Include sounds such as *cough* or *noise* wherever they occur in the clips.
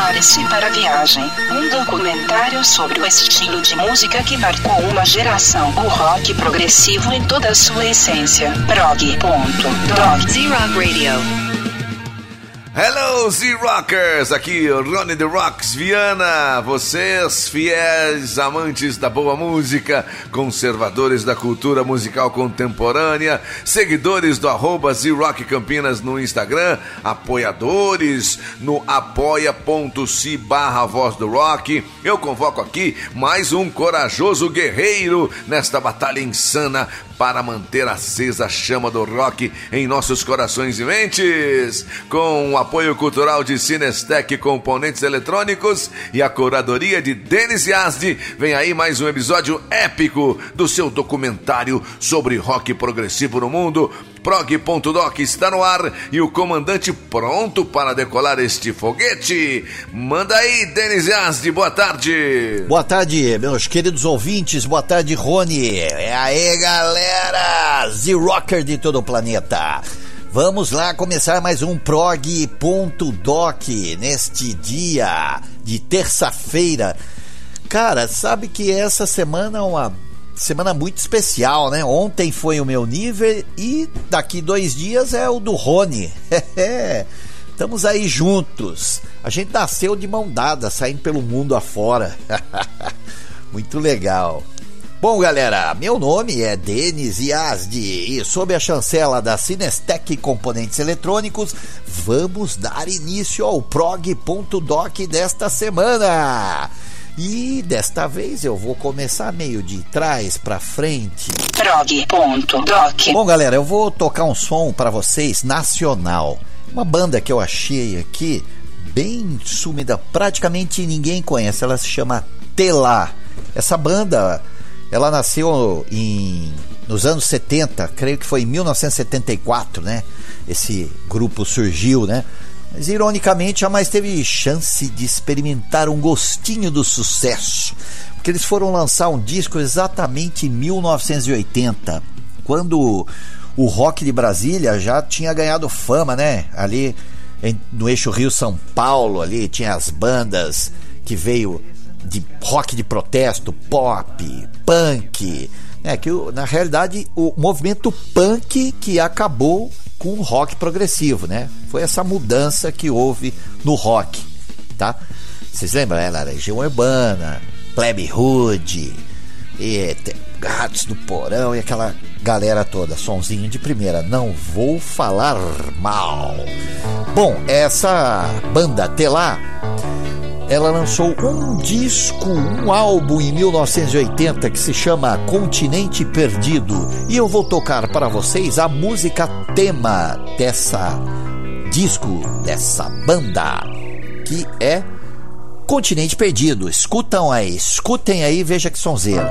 Prepare-se para a viagem. Um documentário sobre o estilo de música que marcou uma geração. O rock progressivo em toda a sua essência. Prog.dog. Z-Rock Radio. Hello, Z-Rockers! Aqui Ronnie The Rocks Viana. Vocês, fiéis amantes da boa música, conservadores da cultura musical contemporânea, seguidores do arroba Z-Rock Campinas no Instagram, apoiadores no apoia.se barra voz do rock. Eu convoco aqui mais um corajoso guerreiro nesta batalha insana para manter acesa a chama do rock em nossos corações e mentes. Com o apoio cultural de Cinestec Componentes Eletrônicos e a curadoria de Denis Yazdi, vem aí mais um episódio épico do seu documentário sobre rock progressivo no mundo. Prog.doc está no ar e o comandante pronto para decolar este foguete. Manda aí, Denis Yazdi, boa tarde. Boa tarde, meus queridos ouvintes, boa tarde, Rony. É aí, galera, Z-Rocker de todo o planeta. Vamos lá começar mais um prog.doc neste dia de terça-feira. Cara, sabe que essa semana é uma semana muito especial, né? Ontem foi o meu nível e daqui dois dias é o do Rony. *laughs* Estamos aí juntos. A gente nasceu de mão dada, saindo pelo mundo afora. *laughs* muito legal. Bom, galera, meu nome é Denis Yazdi e sob a chancela da Cinestec Componentes Eletrônicos, vamos dar início ao prog.doc desta semana. E desta vez eu vou começar meio de trás para frente. Prog.doc. Bom, galera, eu vou tocar um som para vocês nacional. Uma banda que eu achei aqui bem sumida, praticamente ninguém conhece. Ela se chama Telá. Essa banda, ela nasceu em nos anos 70, creio que foi em 1974, né? Esse grupo surgiu, né? Mas ironicamente jamais teve chance de experimentar um gostinho do sucesso, porque eles foram lançar um disco exatamente em 1980, quando o rock de Brasília já tinha ganhado fama, né? Ali no eixo Rio São Paulo, ali tinha as bandas que veio de rock de protesto, pop, punk, né? Que na realidade o movimento punk que acabou com o rock progressivo, né? Foi essa mudança que houve no rock, tá? Vocês lembram? Ela era Legião Urbana, Plebe Hood, e Gatos do Porão e aquela galera toda, sonzinho de primeira. Não vou falar mal. Bom, essa banda Telá ela lançou um disco, um álbum em 1980 que se chama Continente Perdido. E eu vou tocar para vocês a música tema dessa disco, dessa banda, que é Continente Perdido. Escutam aí, escutem aí, veja que sonzeira.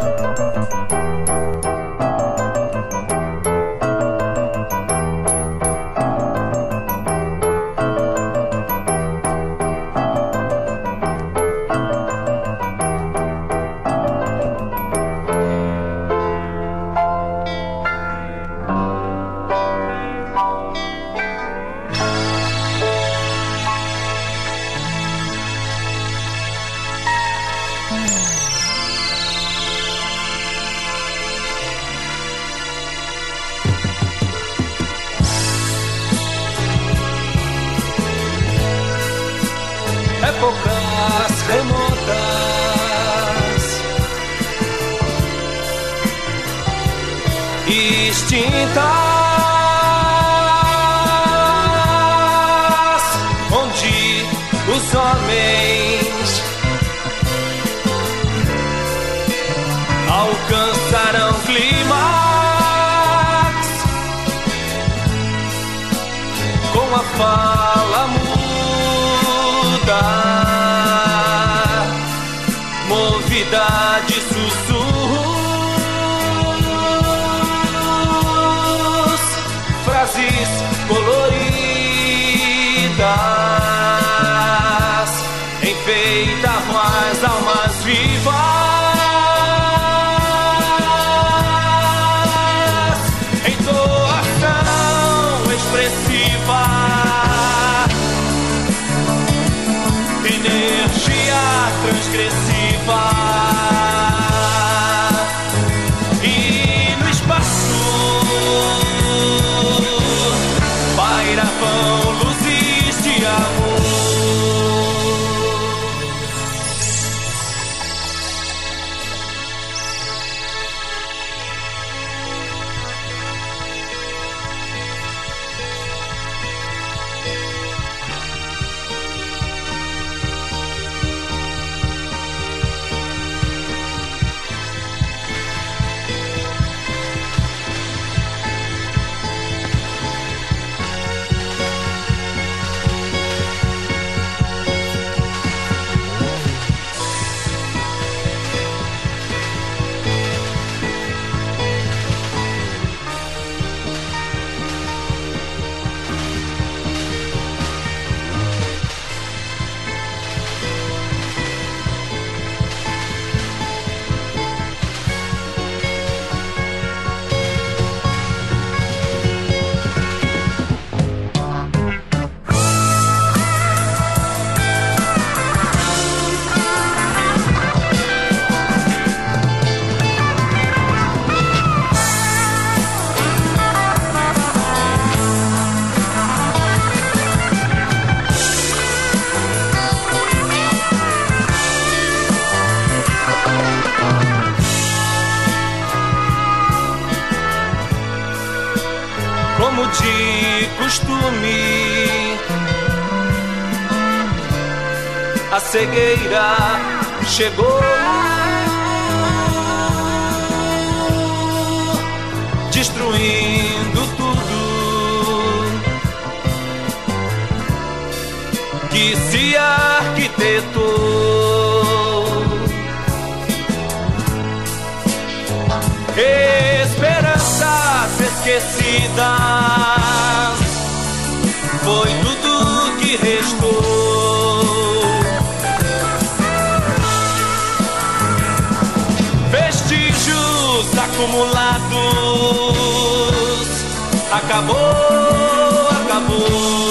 anos como de costume. A cegueira chegou. Destruindo tudo que se arquitetou. Esquecidas foi tudo que restou. Vestígios acumulados acabou, acabou.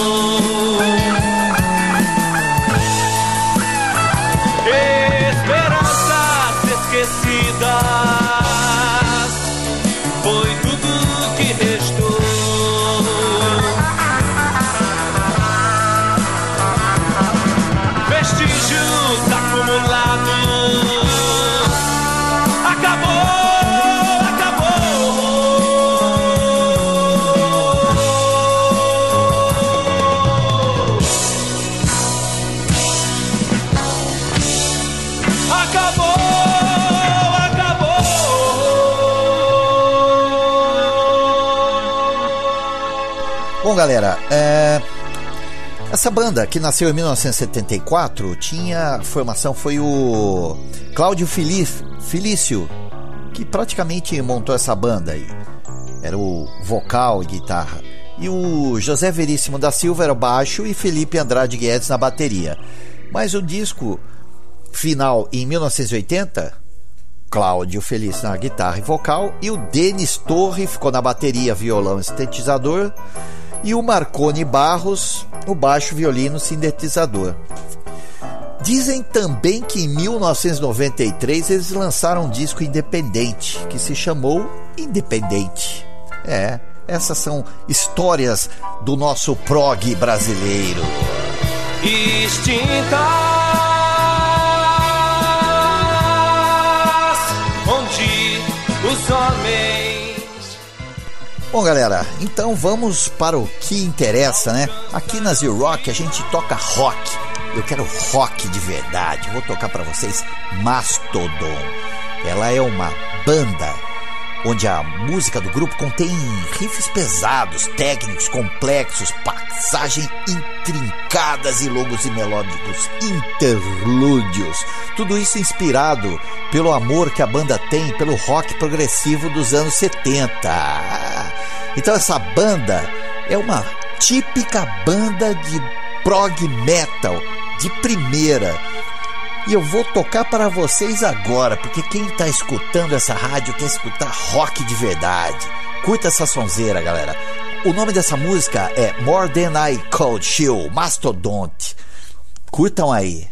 Galera, é, essa banda que nasceu em 1974 tinha formação foi o Cláudio Felício que praticamente montou essa banda aí. Era o vocal e guitarra. E o José Veríssimo da Silva era o baixo e Felipe Andrade Guedes na bateria. Mas o disco final em 1980 Cláudio Feliz na guitarra e vocal e o Denis Torre ficou na bateria, violão e sintetizador e o Marconi Barros, o baixo, violino, sintetizador. Dizem também que em 1993 eles lançaram um disco independente que se chamou Independente. É, essas são histórias do nosso prog brasileiro. extintas, onde os homens Bom, galera, então vamos para o que interessa, né? Aqui na Z Rock a gente toca rock. Eu quero rock de verdade. Vou tocar para vocês Mastodon. Ela é uma banda onde a música do grupo contém riffs pesados, técnicos complexos, passagens intrincadas e longos e melódicos interlúdios. Tudo isso inspirado pelo amor que a banda tem pelo rock progressivo dos anos 70. Então essa banda é uma típica banda de prog metal de primeira. E eu vou tocar para vocês agora, porque quem está escutando essa rádio quer escutar rock de verdade. Curta essa sonzeira, galera. O nome dessa música é More Than I Cold Chill, Mastodonte. Curtam aí.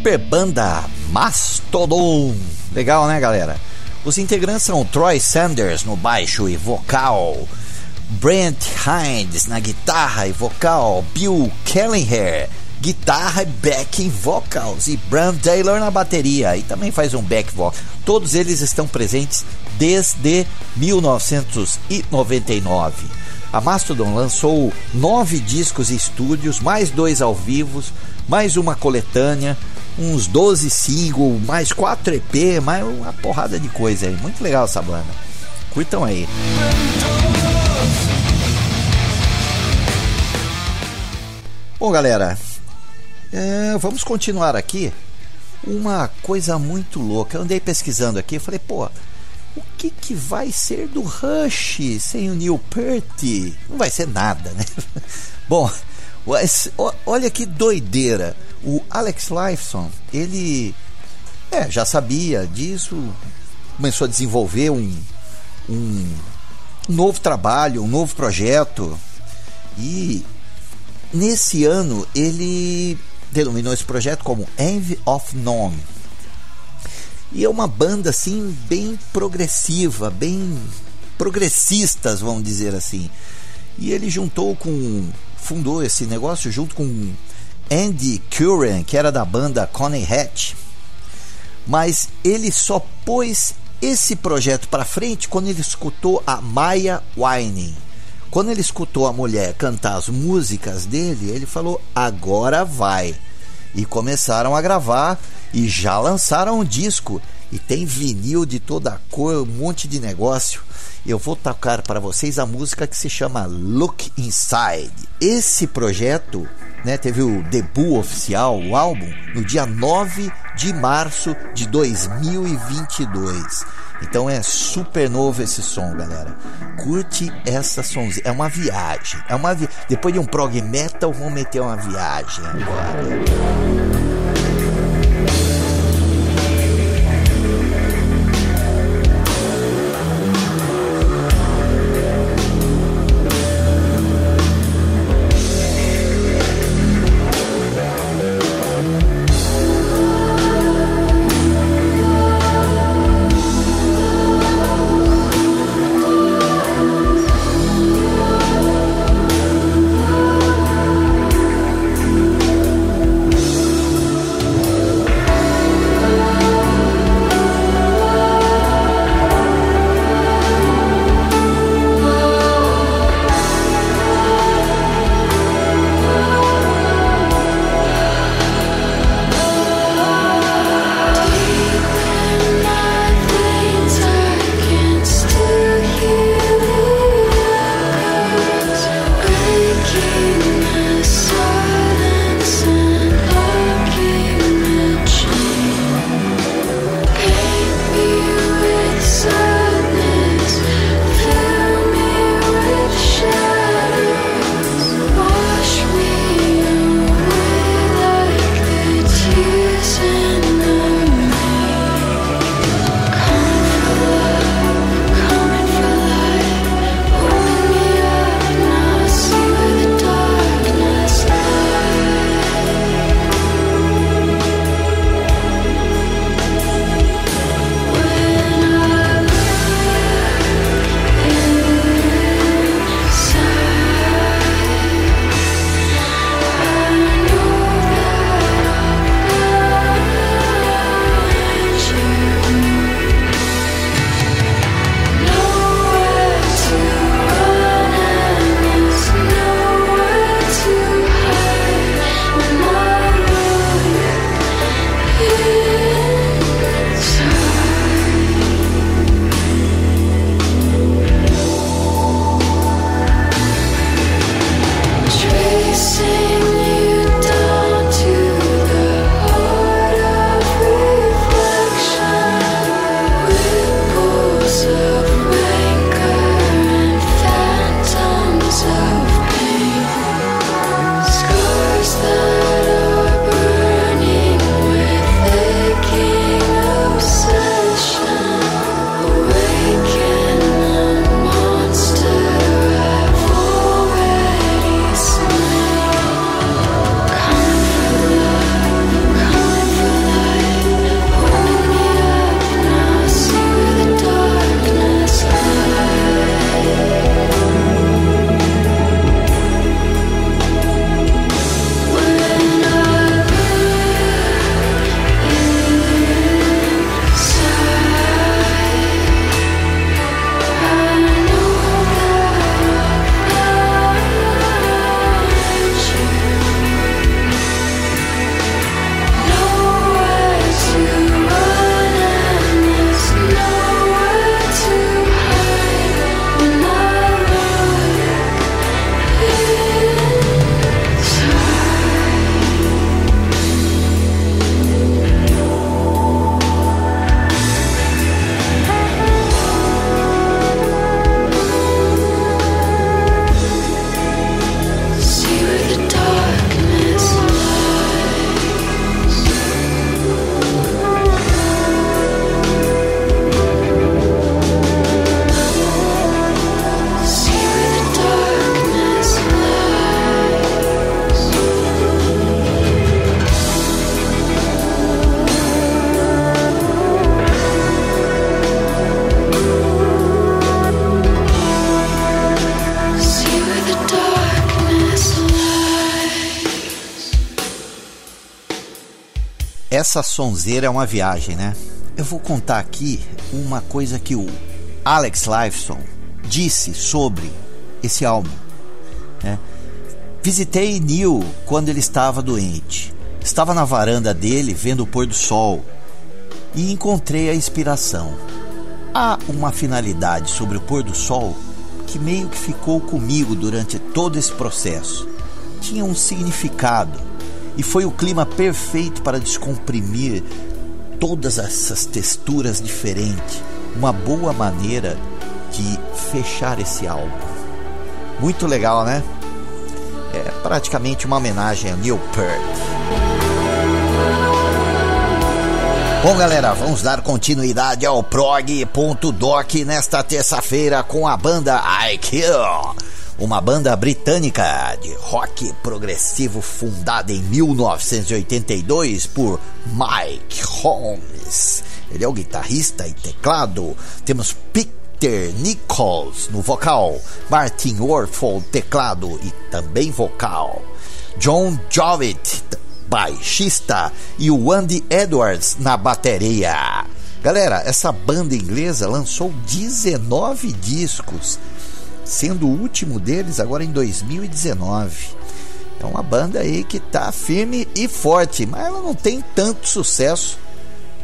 Super banda Mastodon. Legal, né, galera? Os integrantes são Troy Sanders no baixo e vocal, Brent Hines na guitarra e vocal, Bill Kelliher guitarra, backing vocals e Bram Taylor na bateria e também faz um back vocal. Todos eles estão presentes desde 1999. A Mastodon lançou nove discos e estúdios, mais dois ao vivo, mais uma coletânea, uns 12 singles, mais quatro EP, mais uma porrada de coisa aí. Muito legal essa banda. Curtam aí. Bom, galera, é, vamos continuar aqui. Uma coisa muito louca. Eu andei pesquisando aqui e falei, pô, o que, que vai ser do Rush sem o Neil Peart? Não vai ser nada, né? *laughs* Bom, olha que doideira. O Alex Lifeson, ele é, já sabia disso, começou a desenvolver um, um, novo trabalho, um novo projeto. E nesse ano ele denominou esse projeto como Envy of None. E é uma banda assim bem progressiva, bem progressistas, vamos dizer assim. E ele juntou com fundou esse negócio junto com Andy Curran, que era da banda Coney Hatch. Mas ele só pôs esse projeto para frente quando ele escutou a Maya Wine. Quando ele escutou a mulher cantar as músicas dele, ele falou: agora vai. E começaram a gravar e já lançaram um disco. E tem vinil de toda cor, um monte de negócio. Eu vou tocar para vocês a música que se chama Look Inside. Esse projeto né, teve o debut oficial, o álbum, no dia 9 de março de 2022. Então é super novo esse som, galera. Curte essa sonzinha. É uma viagem. É uma vi... Depois de um prog metal, vamos meter uma viagem agora. Essa sonzeira é uma viagem, né? Eu vou contar aqui uma coisa que o Alex Lifeson disse sobre esse álbum. Né? Visitei Neil quando ele estava doente. Estava na varanda dele vendo o pôr do sol e encontrei a inspiração. Há uma finalidade sobre o pôr do sol que meio que ficou comigo durante todo esse processo. Tinha um significado e foi o clima perfeito para descomprimir todas essas texturas diferentes. Uma boa maneira de fechar esse álbum. Muito legal, né? É praticamente uma homenagem a Neil Peart. Bom, galera, vamos dar continuidade ao prog.doc nesta terça-feira com a banda I Kill, uma banda britânica de rock progressivo fundada em 1982 por Mike Holmes. Ele é o guitarrista e teclado. Temos Peter Nichols no vocal, Martin Warfel teclado e também vocal, John Jovett baixista, e o Andy Edwards na bateria. Galera, essa banda inglesa lançou 19 discos, sendo o último deles agora em 2019. É uma banda aí que tá firme e forte, mas ela não tem tanto sucesso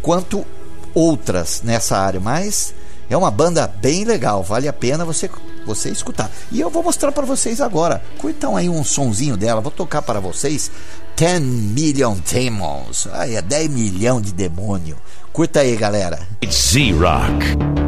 quanto outras nessa área, mas é uma banda bem legal, vale a pena você você escutar. E eu vou mostrar para vocês agora. Curtam aí um sonzinho dela, vou tocar para vocês 10 Million Demons. Ai, é 10 milhão de demônio. Curta aí, galera. Z-Rock.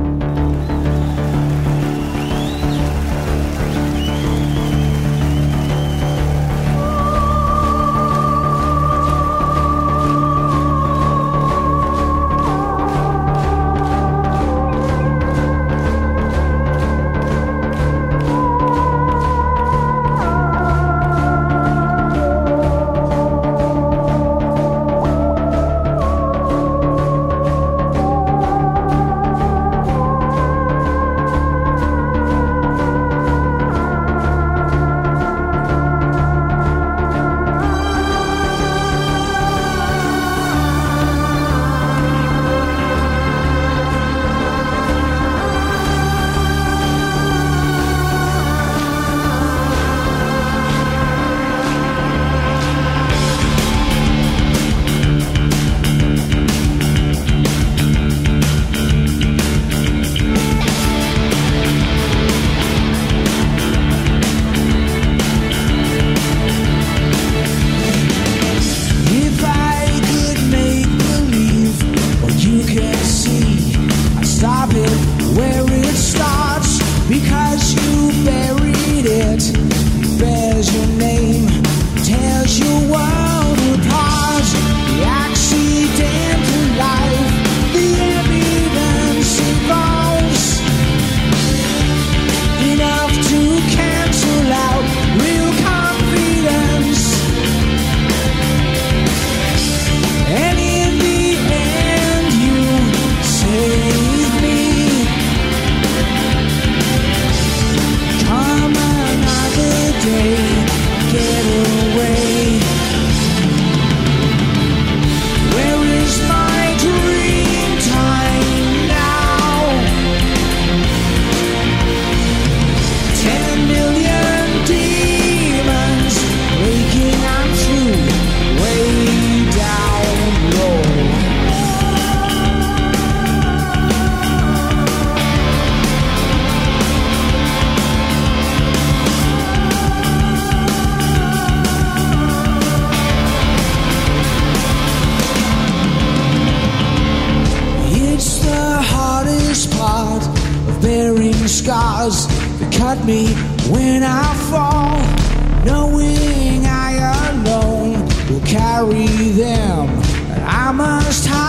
bearing scars that cut me when I fall, knowing I alone will carry them, I must hide.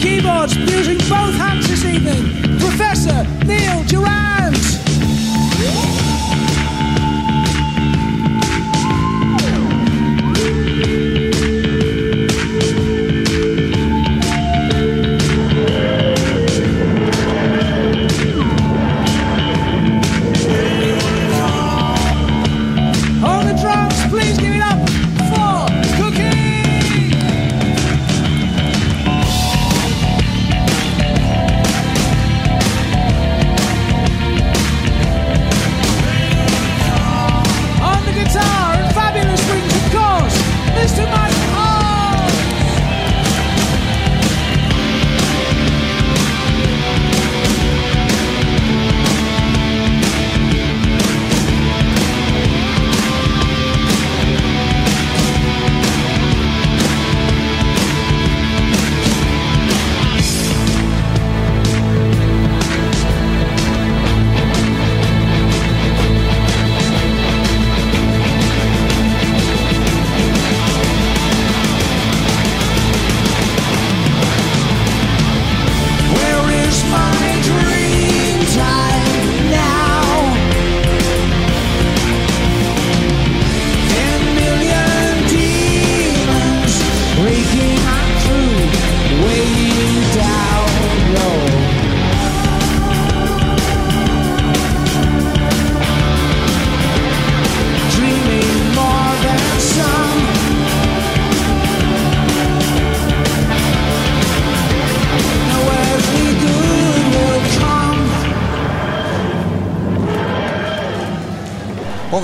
Keyboards, using both hands this evening, Professor Neil Durant.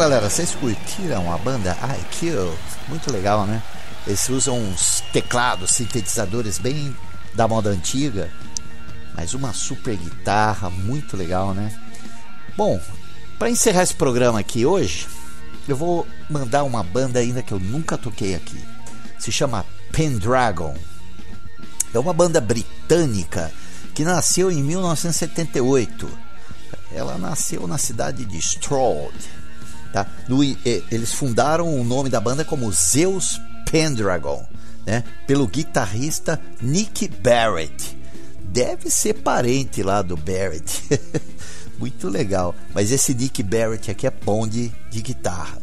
Galera, vocês curtiram a banda IQ? Muito legal, né? Eles usam uns teclados, sintetizadores bem da moda antiga, mas uma super guitarra, muito legal, né? Bom, para encerrar esse programa aqui hoje, eu vou mandar uma banda ainda que eu nunca toquei aqui. Se chama Pendragon. É uma banda britânica que nasceu em 1978. Ela nasceu na cidade de Stroud. Tá? No, eles fundaram o nome da banda como Zeus Pendragon, né? pelo guitarrista Nick Barrett. Deve ser parente lá do Barrett. *laughs* Muito legal. Mas esse Nick Barrett aqui é bom de, de guitarra.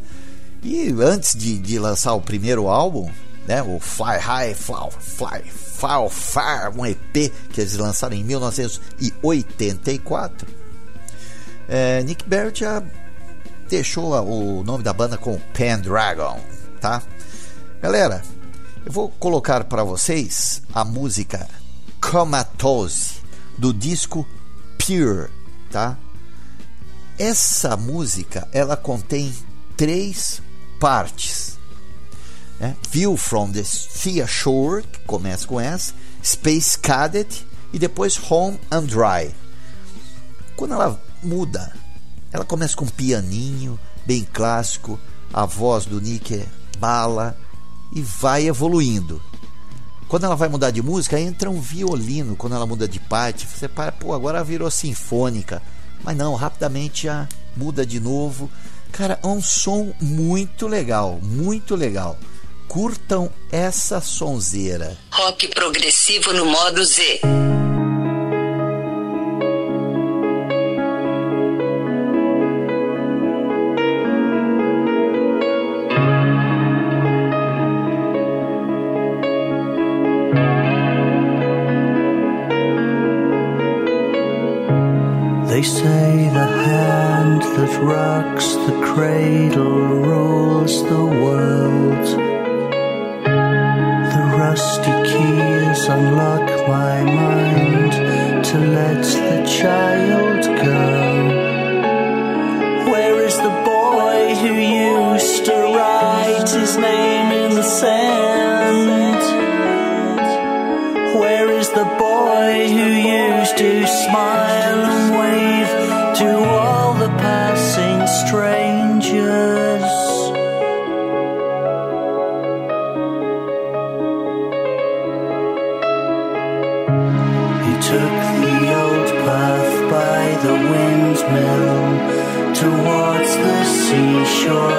E antes de, de lançar o primeiro álbum, né, o Fly High, Fly, Fly, Fly Far, um EP que eles lançaram em 1984, é, Nick Barrett já deixou o nome da banda com Pendragon, tá? Galera, eu vou colocar para vocês a música Comatose do disco Pure, tá? Essa música ela contém três partes. né? View from the Sea Shore, que começa com essa, Space Cadet e depois Home and Dry. Quando ela muda, ela começa com um pianinho, bem clássico, a voz do Nick é bala e vai evoluindo. Quando ela vai mudar de música, entra um violino. Quando ela muda de parte, você para, pô, agora virou sinfônica. Mas não, rapidamente já muda de novo. Cara, é um som muito legal, muito legal. Curtam essa sonzeira. Rock progressivo no modo Z. sure.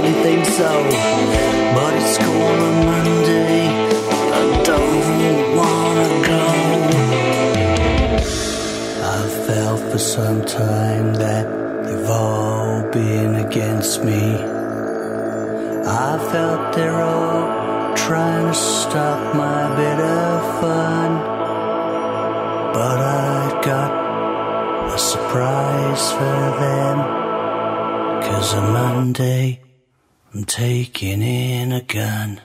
really think so. But it's school on Monday, I don't wanna go. I felt for some time that they've all been against me. I felt they're all trying to stop my bit of fun. But I got a surprise for them. Cause on Monday I'm taking in again.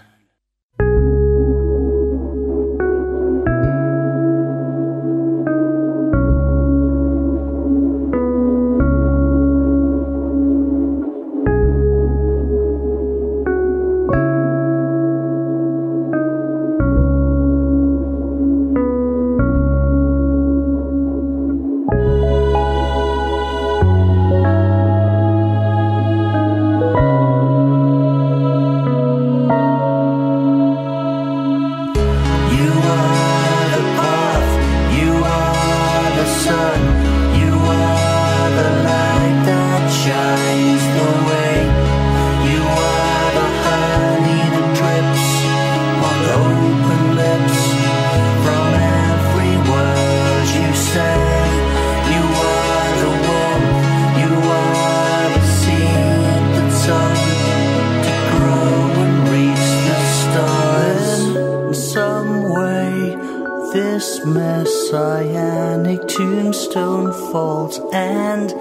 and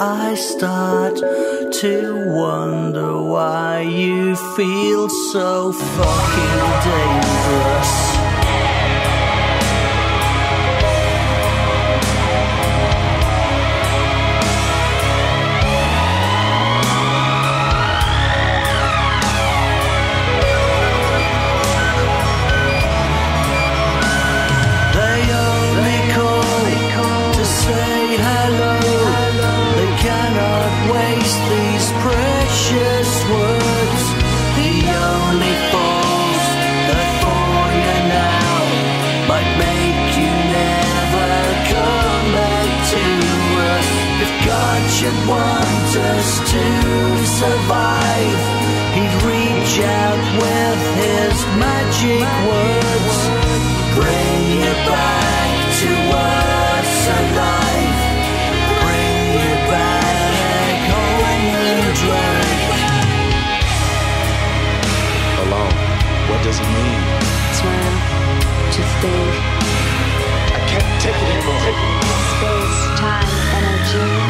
I start to wonder why you feel so fucking dangerous. just to survive. He'd reach out with his magic words, bring you back to us alive, bring you back home you dry. Alone, what does it mean? It's when to think. I can't take it anymore. Space, time, energy.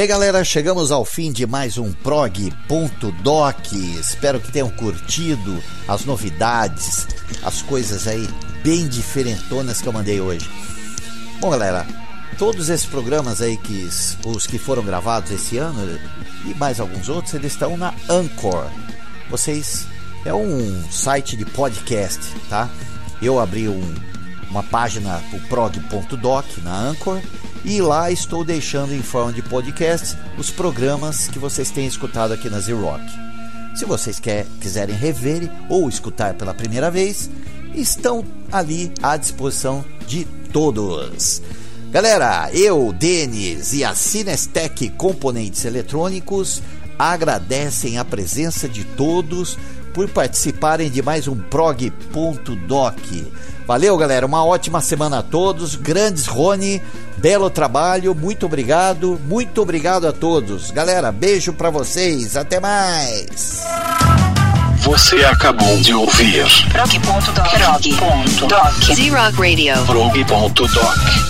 Bem, galera, chegamos ao fim de mais um prog.doc. Espero que tenham curtido as novidades, as coisas aí bem diferentonas que eu mandei hoje. Bom, galera, todos esses programas aí que os que foram gravados esse ano e mais alguns outros, eles estão na Anchor. Vocês é um site de podcast, tá? Eu abri um, uma página o prog.doc na Anchor e lá estou deixando em forma de podcast os programas que vocês têm escutado aqui na Z-Rock. Se vocês quer, quiserem rever ou escutar pela primeira vez, estão ali à disposição de todos. Galera, eu, Denis e a Cinestec Componentes Eletrônicos agradecem a presença de todos por participarem de mais um prog.doc. Valeu, galera. Uma ótima semana a todos. Grandes Rony, belo trabalho. Muito obrigado. Muito obrigado a todos. Galera, beijo para vocês. Até mais. Você acabou de ouvir Prog.doc. Prog.doc. Z-Rock Radio. prog.doc.